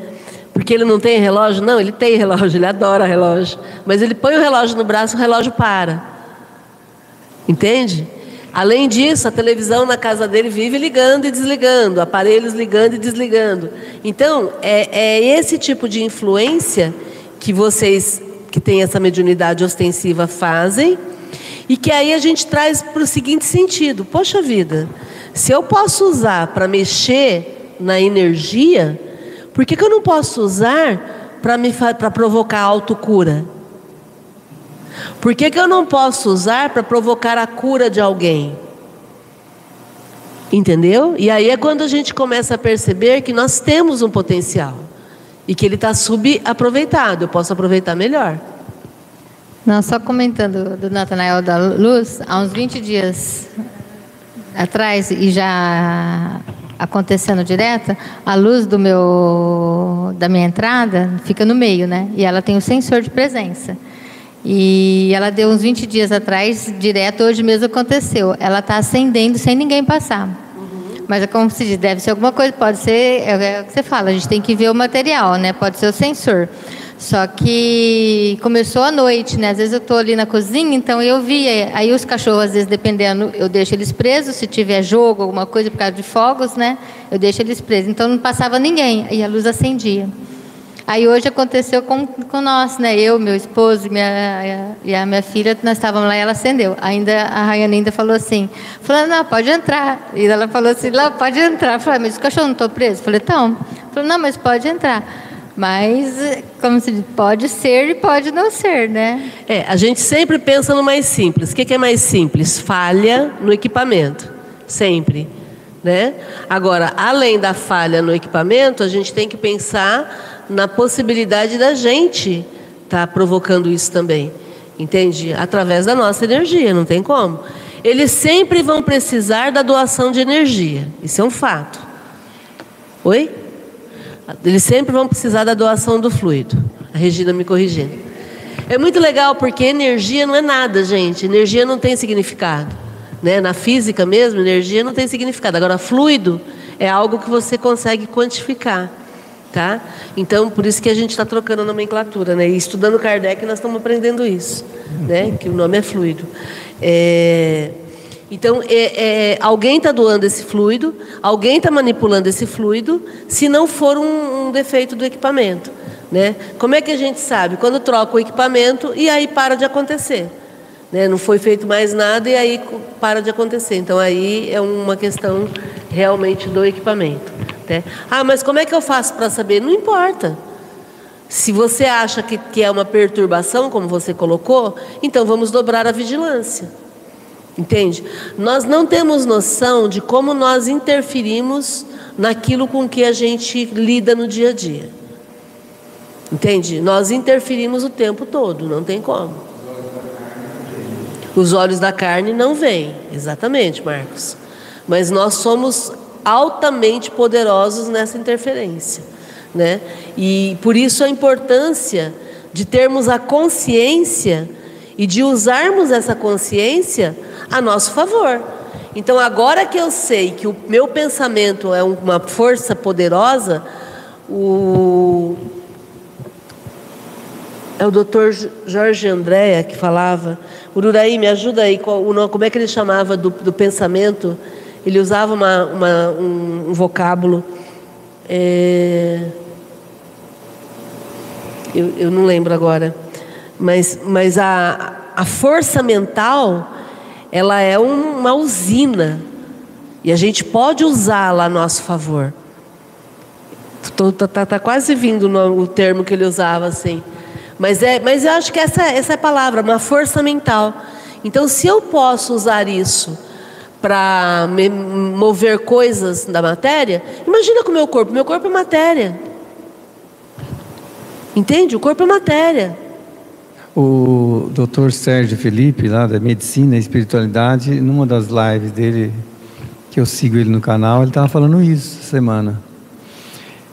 Porque ele não tem relógio? Não, ele tem relógio, ele adora relógio. Mas ele põe o relógio no braço, o relógio para. Entende? Além disso, a televisão na casa dele vive ligando e desligando, aparelhos ligando e desligando. Então, é, é esse tipo de influência que vocês que têm essa mediunidade ostensiva fazem e que aí a gente traz para o seguinte sentido: poxa vida, se eu posso usar para mexer na energia, por que, que eu não posso usar para provocar autocura? Por que, que eu não posso usar para provocar a cura de alguém? Entendeu? E aí é quando a gente começa a perceber que nós temos um potencial e que ele está subaproveitado. Eu posso aproveitar melhor. Não, só comentando do Natanael da Luz, há uns 20 dias atrás, e já acontecendo direto, a luz do meu da minha entrada fica no meio, né? E ela tem o sensor de presença. E ela deu uns 20 dias atrás, direto, hoje mesmo aconteceu. Ela está acendendo sem ninguém passar. Uhum. Mas é como se diz, deve ser alguma coisa, pode ser, é, é o que você fala, a gente tem que ver o material, né? Pode ser o sensor. Só que começou à noite, né? Às vezes eu estou ali na cozinha, então eu vi. Aí os cachorros, às vezes, dependendo, eu deixo eles presos. Se tiver jogo, alguma coisa por causa de fogos, né? Eu deixo eles presos. Então não passava ninguém. E a luz acendia. Aí hoje aconteceu com, com nós, né? Eu, meu esposo minha, e a minha filha, nós estávamos lá e ela acendeu. Ainda a Rayane ainda falou assim, falando, não, pode entrar. E ela falou assim, não, pode entrar. Eu falei, mas os cachorros não estão presos? Eu falei, então. Falou, não, mas pode entrar. Mas, como se diz, pode ser e pode não ser, né? É, a gente sempre pensa no mais simples. O que é mais simples? Falha no equipamento. Sempre. Né? Agora, além da falha no equipamento, a gente tem que pensar na possibilidade da gente estar tá provocando isso também. Entende? Através da nossa energia, não tem como. Eles sempre vão precisar da doação de energia. Isso é um fato. Oi? Eles sempre vão precisar da doação do fluido. A Regina me corrigindo. É muito legal porque energia não é nada, gente. Energia não tem significado. Né? Na física mesmo, energia não tem significado. Agora, fluido é algo que você consegue quantificar. Tá? Então, por isso que a gente está trocando a nomenclatura. Né? E estudando Kardec, nós estamos aprendendo isso, né? que o nome é fluido. É... Então, é, é, alguém está doando esse fluido, alguém está manipulando esse fluido, se não for um, um, defeito do equipamento. Né? Como é que a gente sabe? Quando troca o equipamento e aí para de acontecer. Né? Não foi feito mais nada e aí para de acontecer. Então, aí é uma questão realmente do equipamento. Né? Ah, mas como é que eu faço para saber? Não importa. Se você acha que, que é uma perturbação, como você colocou, então vamos dobrar a vigilância. Entende? Nós não temos noção de como nós interferimos naquilo com que a gente lida no dia a dia. Entende? Nós interferimos o tempo todo, não tem como. Os olhos da carne não veem, exatamente, Marcos. Mas nós somos altamente poderosos nessa interferência. Né? E por isso a importância de termos a consciência e de usarmos essa consciência a nosso favor. Então, agora que eu sei que o meu pensamento é uma força poderosa, o é o doutor Jorge Andréa que falava. Ururaí, me ajuda aí, como é que ele chamava do, do pensamento? Ele usava uma, uma, um, um, vocábulo. É... Eu, eu não lembro agora. Mas, mas a, a força mental, ela é uma usina E a gente pode usá-la a nosso favor. Está tá, tá quase vindo no, o termo que ele usava assim. Mas, é, mas eu acho que essa, essa é a palavra, uma força mental. Então, se eu posso usar isso para mover coisas da matéria, imagina com o meu corpo. Meu corpo é matéria. Entende? O corpo é matéria. O doutor Sérgio Felipe, lá da Medicina e Espiritualidade, numa das lives dele, que eu sigo ele no canal, ele estava falando isso essa semana.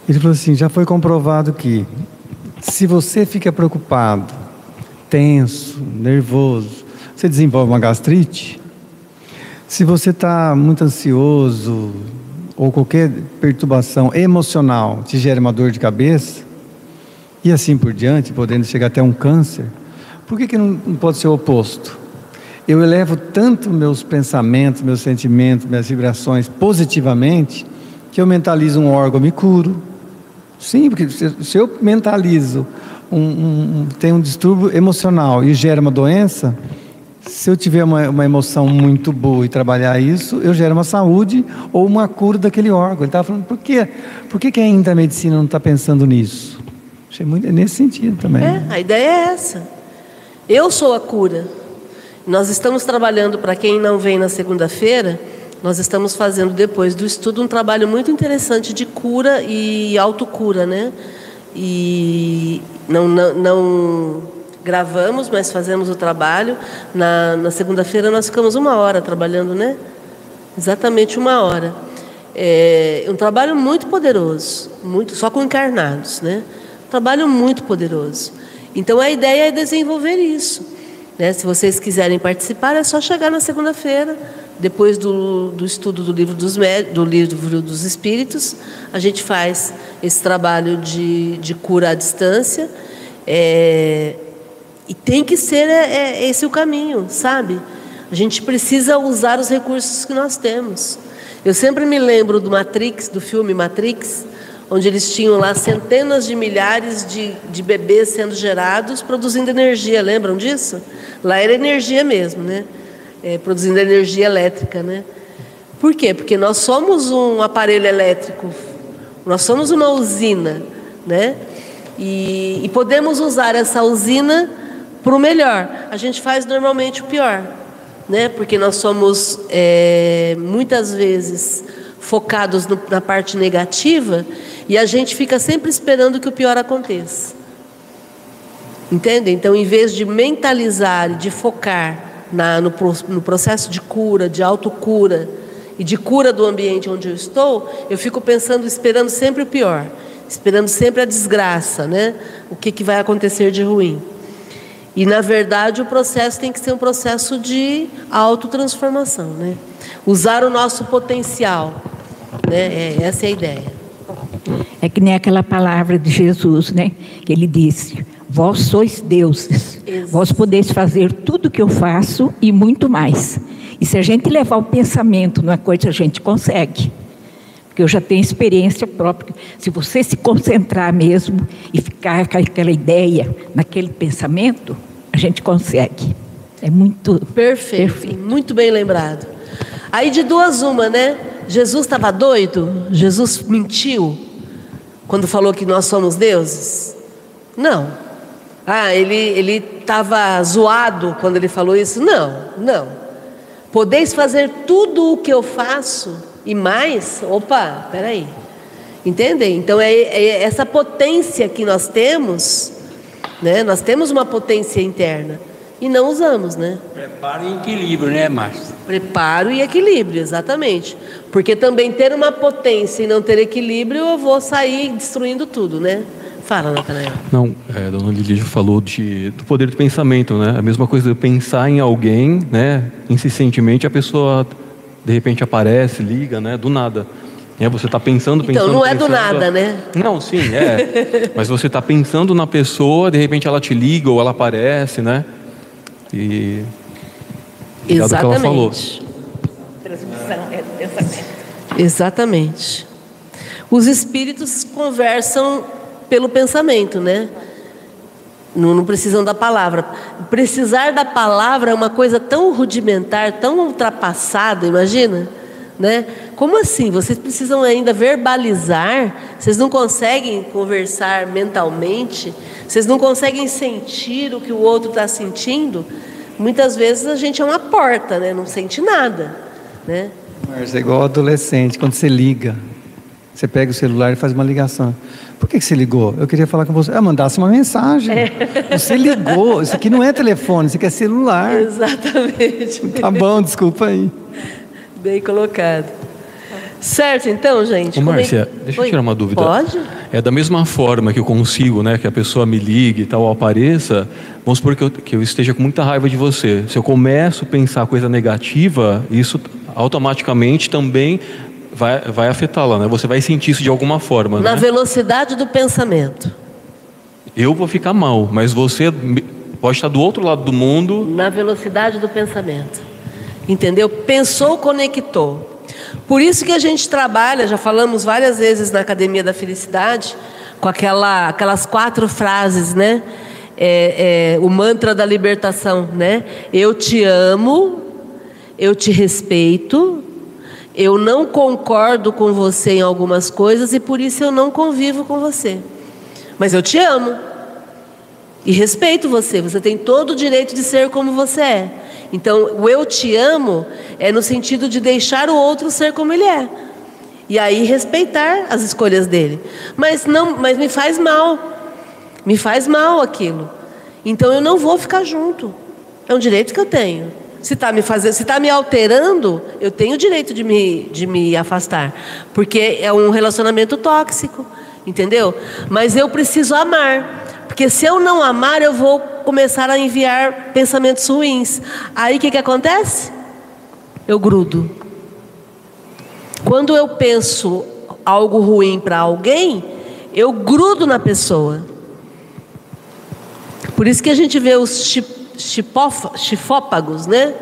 Ele falou assim: já foi comprovado que se você fica preocupado, tenso, nervoso, você desenvolve uma gastrite. Se você está muito ansioso ou qualquer perturbação emocional te gera uma dor de cabeça, e assim por diante, podendo chegar até um câncer, por que, que não, não pode ser o oposto? Eu elevo tanto meus pensamentos, meus sentimentos, minhas vibrações positivamente, que eu mentalizo um órgão, me curo. Sim, porque se, se eu mentalizo, um, um, tenho um distúrbio emocional e gera uma doença, se eu tiver uma, uma, emoção muito boa e trabalhar isso, eu gero uma saúde ou uma cura daquele órgão. Ele estava falando, por quê? Por que, que ainda a medicina não está pensando nisso? Achei muito nesse sentido também. É, a ideia é essa. Eu sou a cura. Nós estamos trabalhando, para quem não vem na segunda-feira, nós estamos fazendo depois do estudo um trabalho muito interessante de cura e autocura, né? E não, não, não gravamos, mas fazemos o trabalho. Na, na segunda-feira nós ficamos uma hora trabalhando, né? Exatamente uma hora. É um trabalho muito poderoso, muito só com encarnados, né? trabalho muito poderoso. Então a ideia é desenvolver isso. Né? Se vocês quiserem participar, é só chegar na segunda-feira, depois do, do estudo do livro dos, do livro dos Espíritos, a gente faz esse trabalho de, de cura à distância. É, e tem que ser é, é, esse o caminho, sabe? A gente precisa usar os recursos que nós temos. Eu sempre me lembro do Matrix, do filme Matrix, onde eles tinham lá centenas de milhares de, de bebês sendo gerados, produzindo energia, lembram disso? Lá era energia mesmo, né? É, produzindo energia elétrica, né? Por quê? Porque nós somos um aparelho elétrico, nós somos uma usina, né? E, e podemos usar essa usina para o melhor. A gente faz normalmente o pior, né? Porque nós somos é, muitas vezes focados no, na parte negativa e a gente fica sempre esperando que o pior aconteça. Entende? Então, em vez de mentalizar e de focar na, no, no processo de cura, de autocura e de cura do ambiente onde eu estou, eu fico pensando, esperando sempre o pior, esperando sempre a desgraça, né? O que, que vai acontecer de ruim. E na verdade o processo tem que ser um processo de autotransformação, né? Usar o nosso potencial, né? É, essa é a ideia. É que nem aquela palavra de Jesus, né? Que ele disse: Vós sois deuses, vós podeis fazer tudo o que eu faço e muito mais. E se a gente levar o pensamento numa coisa, a gente consegue. Porque eu já tenho experiência própria. Se você se concentrar mesmo e ficar com aquela ideia, naquele pensamento, a gente consegue. É muito perfeito, perfeito. muito bem lembrado. Aí de duas uma, né? Jesus estava doido? Jesus mentiu quando falou que nós somos deuses? Não. Ah, ele estava zoado quando ele falou isso? Não, não. Podeis fazer tudo o que eu faço e mais? Opa, peraí. Entendem? Então é, é essa potência que nós temos, né? Nós temos uma potência interna e não usamos, né? Preparo e equilíbrio, né, Márcio? Preparo e equilíbrio, exatamente. Porque também ter uma potência e não ter equilíbrio, eu vou sair destruindo tudo, né? Fala, Natanael. Não, é, a dona Lígia falou de, do poder do pensamento, né? A mesma coisa de pensar em alguém, né? Insistentemente, a pessoa de repente aparece, liga, né? Do nada. É, você está pensando, pensando. Então não é pensando, do nada, né? Não, sim, é. Mas você está pensando na pessoa, de repente ela te liga ou ela aparece, né? E. Exatamente. Que ela falou. Transmissão é Exatamente. Os espíritos conversam pelo pensamento, né? Não, não, precisam da palavra. Precisar da palavra é uma coisa tão rudimentar, tão ultrapassada, imagina? Né? Como assim? Vocês precisam ainda verbalizar? Vocês não conseguem conversar mentalmente? Vocês não conseguem sentir o que o outro está sentindo? Muitas vezes a gente é uma porta, né? Não sente nada, né? Mas é igual adolescente, quando você liga, você pega o celular e faz uma ligação. Por que, que você ligou? Eu queria falar com você. Ah, mandasse uma mensagem. É. Você ligou. Isso aqui não é telefone, isso aqui é celular. Exatamente. Tá bom, desculpa aí. Bem colocado. Certo, então, gente. Ô, Márcia, é... deixa eu tirar uma dúvida. Pode? É da mesma forma que eu consigo, né, que a pessoa me ligue e tal, apareça, vamos supor que eu, que eu esteja com muita raiva de você. Se eu começo a pensar coisa negativa, isso automaticamente também vai, vai afetá-la, né? Você vai sentir isso de alguma forma. Na né? velocidade do pensamento. Eu vou ficar mal, mas você pode estar do outro lado do mundo. Na velocidade do pensamento. Entendeu? Pensou, conectou. Por isso que a gente trabalha, já falamos várias vezes na Academia da Felicidade, com aquela, aquelas quatro frases, né? É, é, o mantra da libertação, né? Eu te amo, eu te respeito, eu não concordo com você em algumas coisas e por isso eu não convivo com você. Mas eu te amo e respeito você. Você tem todo o direito de ser como você é. Então, o eu te amo é no sentido de deixar o outro ser como ele é. E aí respeitar as escolhas dele. Mas não, mas me faz mal. Me faz mal aquilo. Então eu não vou ficar junto. É um direito que eu tenho. Se está me fazendo, se está me alterando, eu tenho o direito de me, de me afastar, porque é um relacionamento tóxico, entendeu? Mas eu preciso amar, porque se eu não amar, eu vou começar a enviar pensamentos ruins. Aí o que, que acontece? Eu grudo. Quando eu penso algo ruim para alguém, eu grudo na pessoa. Por isso que a gente vê os chifópagos, né?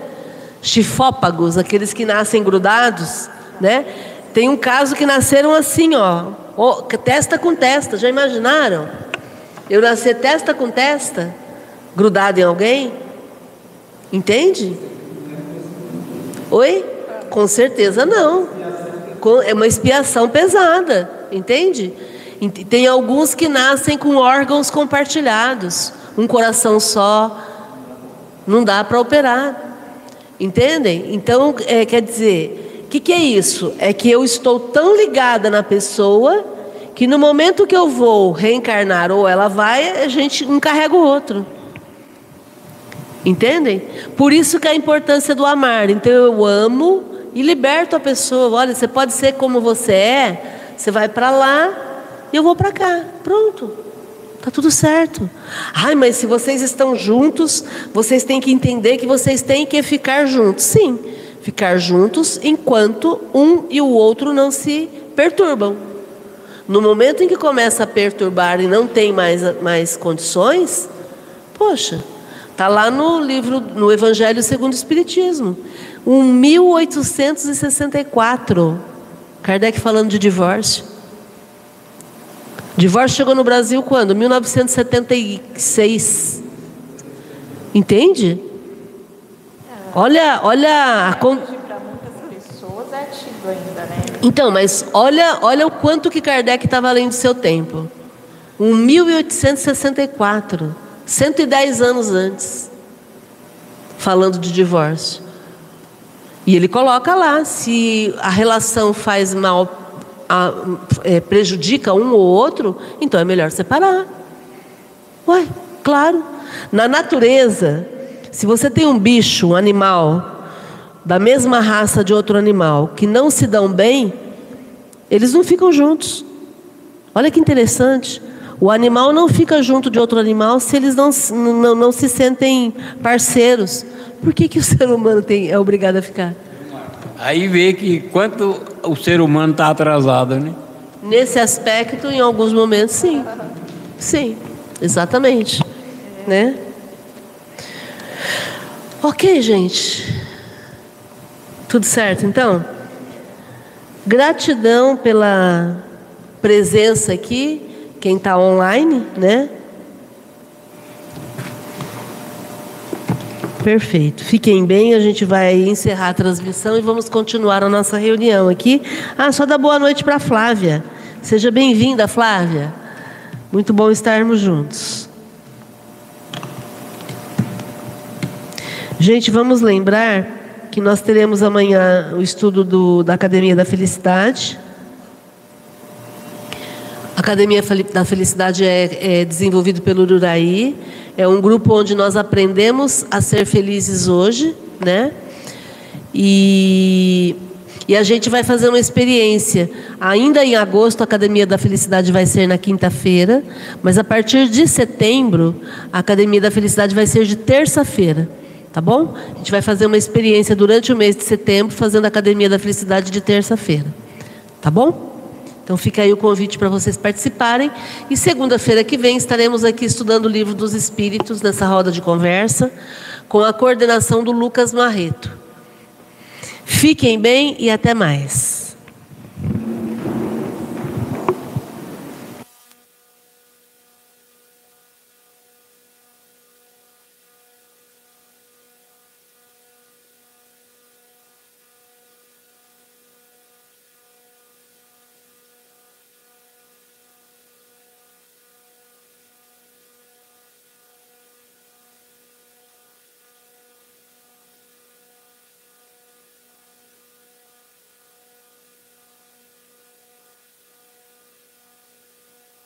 Chifópagos, aqueles que nascem grudados, né? Tem um caso que nasceram assim, ó, testa com testa. Já imaginaram? Eu nascer testa com testa, grudado em alguém? Entende? Oi? Com certeza não. É uma expiação pesada, entende? Tem alguns que nascem com órgãos compartilhados, um coração só, não dá para operar. Entendem? Então, é, quer dizer, o que, que é isso? É que eu estou tão ligada na pessoa que no momento que eu vou reencarnar ou ela vai, a gente um carrega o outro. Entendem? Por isso que é a importância do amar. Então eu amo e liberto a pessoa. Olha, você pode ser como você é, você vai para lá e eu vou para cá. Pronto. Tá tudo certo. Ai, mas se vocês estão juntos, vocês têm que entender que vocês têm que ficar juntos. Sim, ficar juntos enquanto um e o outro não se perturbam. No momento em que começa a perturbar e não tem mais, mais condições, poxa, tá lá no livro, no Evangelho segundo o Espiritismo, um 1864, Kardec falando de divórcio. Divórcio chegou no Brasil quando? 1976. Entende? Olha, olha a con... Então, mas olha, olha o quanto que Kardec estava além do seu tempo. Um 1864, 110 anos antes, falando de divórcio. E ele coloca lá se a relação faz mal a, é, prejudica um ou outro, então é melhor separar. Ué, claro. Na natureza, se você tem um bicho, um animal, da mesma raça de outro animal, que não se dão bem, eles não ficam juntos. Olha que interessante. O animal não fica junto de outro animal se eles não, não, não se sentem parceiros. Por que, que o ser humano tem, é obrigado a ficar? Aí vê que quanto o ser humano está atrasado, né? Nesse aspecto, em alguns momentos, sim. Sim, exatamente. Né? Ok, gente. Tudo certo, então? Gratidão pela presença aqui, quem está online, né? Perfeito. Fiquem bem, a gente vai encerrar a transmissão e vamos continuar a nossa reunião aqui. Ah, só dar boa noite para Flávia. Seja bem-vinda, Flávia. Muito bom estarmos juntos. Gente, vamos lembrar que nós teremos amanhã o estudo do, da Academia da Felicidade. A Academia da Felicidade é, é desenvolvido pelo Ururaí. É um grupo onde nós aprendemos a ser felizes hoje, né? E, e a gente vai fazer uma experiência. Ainda em agosto, a Academia da Felicidade vai ser na quinta-feira, mas a partir de setembro, a Academia da Felicidade vai ser de terça-feira. Tá bom? A gente vai fazer uma experiência durante o mês de setembro, fazendo a Academia da Felicidade de terça-feira. Tá bom? Então fica aí o convite para vocês participarem. E segunda-feira que vem estaremos aqui estudando o livro dos Espíritos, nessa roda de conversa, com a coordenação do Lucas Marreto. Fiquem bem e até mais.